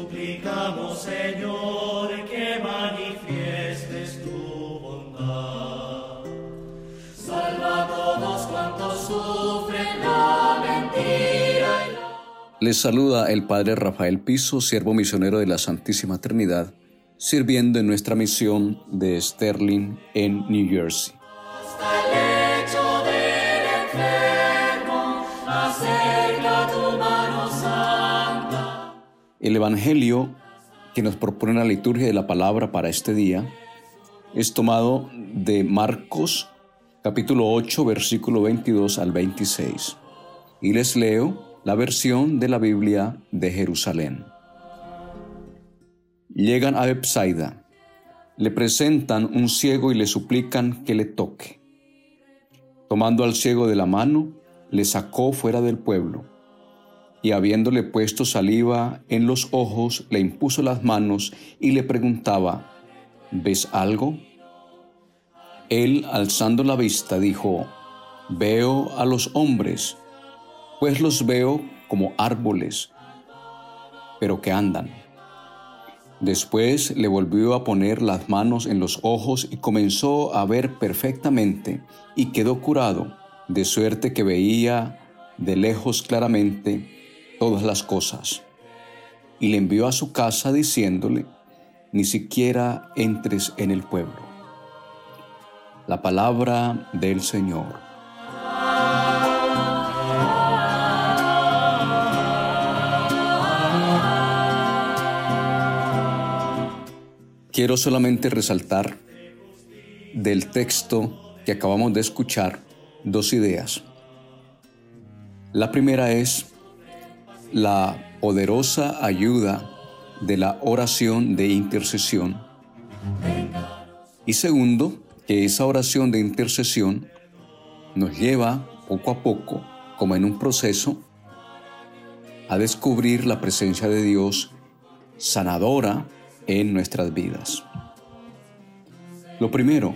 suplicamos, Señor, que manifiestes tu bondad. Salva a todos cuantos sufren la mentira. Les saluda el Padre Rafael Piso, siervo misionero de la Santísima Trinidad, sirviendo en nuestra misión de Sterling en New Jersey. El Evangelio que nos propone la liturgia de la palabra para este día es tomado de Marcos capítulo 8 versículo 22 al 26 y les leo la versión de la Biblia de Jerusalén. Llegan a Bethsaida, le presentan un ciego y le suplican que le toque. Tomando al ciego de la mano, le sacó fuera del pueblo y habiéndole puesto saliva en los ojos, le impuso las manos y le preguntaba, ¿ves algo? Él, alzando la vista, dijo, veo a los hombres, pues los veo como árboles, pero que andan. Después le volvió a poner las manos en los ojos y comenzó a ver perfectamente y quedó curado, de suerte que veía de lejos claramente todas las cosas. Y le envió a su casa diciéndole, ni siquiera entres en el pueblo. La palabra del Señor. Quiero solamente resaltar del texto que acabamos de escuchar dos ideas. La primera es la poderosa ayuda de la oración de intercesión. Y segundo, que esa oración de intercesión nos lleva poco a poco, como en un proceso, a descubrir la presencia de Dios sanadora en nuestras vidas. Lo primero,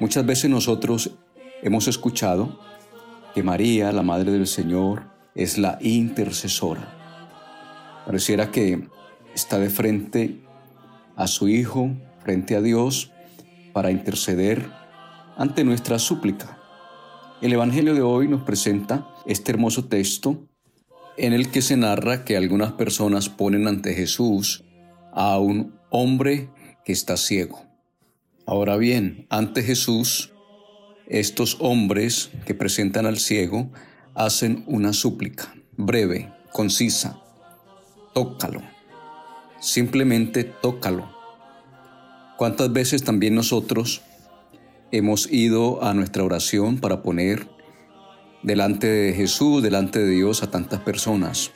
muchas veces nosotros hemos escuchado que María, la Madre del Señor, es la intercesora. Pareciera que está de frente a su Hijo, frente a Dios, para interceder ante nuestra súplica. El Evangelio de hoy nos presenta este hermoso texto en el que se narra que algunas personas ponen ante Jesús a un hombre que está ciego. Ahora bien, ante Jesús, estos hombres que presentan al ciego hacen una súplica breve, concisa. Tócalo. Simplemente tócalo. ¿Cuántas veces también nosotros hemos ido a nuestra oración para poner delante de Jesús, delante de Dios a tantas personas?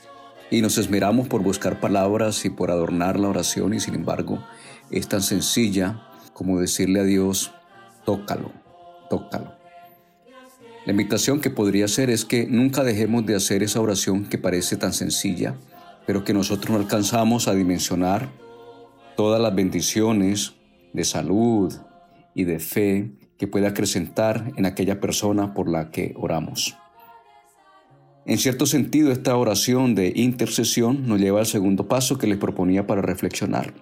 Y nos esmeramos por buscar palabras y por adornar la oración y sin embargo es tan sencilla como decirle a Dios, tócalo, tócalo. La invitación que podría hacer es que nunca dejemos de hacer esa oración que parece tan sencilla, pero que nosotros no alcanzamos a dimensionar todas las bendiciones de salud y de fe que puede acrecentar en aquella persona por la que oramos. En cierto sentido, esta oración de intercesión nos lleva al segundo paso que les proponía para reflexionar.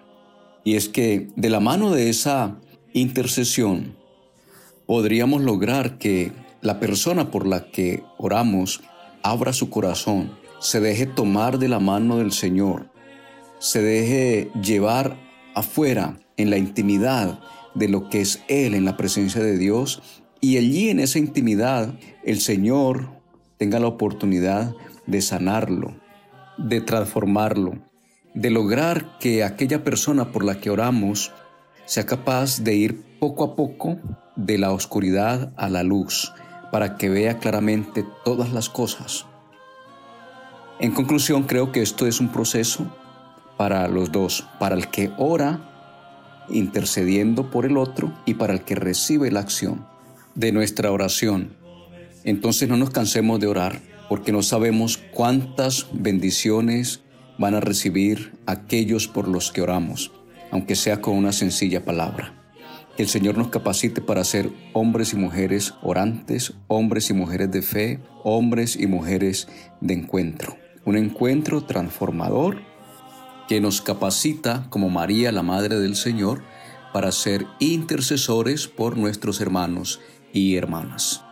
Y es que de la mano de esa intercesión podríamos lograr que la persona por la que oramos abra su corazón, se deje tomar de la mano del Señor, se deje llevar afuera en la intimidad de lo que es Él en la presencia de Dios y allí en esa intimidad el Señor tenga la oportunidad de sanarlo, de transformarlo, de lograr que aquella persona por la que oramos sea capaz de ir poco a poco de la oscuridad a la luz, para que vea claramente todas las cosas. En conclusión, creo que esto es un proceso para los dos, para el que ora intercediendo por el otro y para el que recibe la acción de nuestra oración. Entonces no nos cansemos de orar porque no sabemos cuántas bendiciones van a recibir aquellos por los que oramos, aunque sea con una sencilla palabra. El Señor nos capacite para ser hombres y mujeres orantes, hombres y mujeres de fe, hombres y mujeres de encuentro. Un encuentro transformador que nos capacita como María, la Madre del Señor, para ser intercesores por nuestros hermanos y hermanas.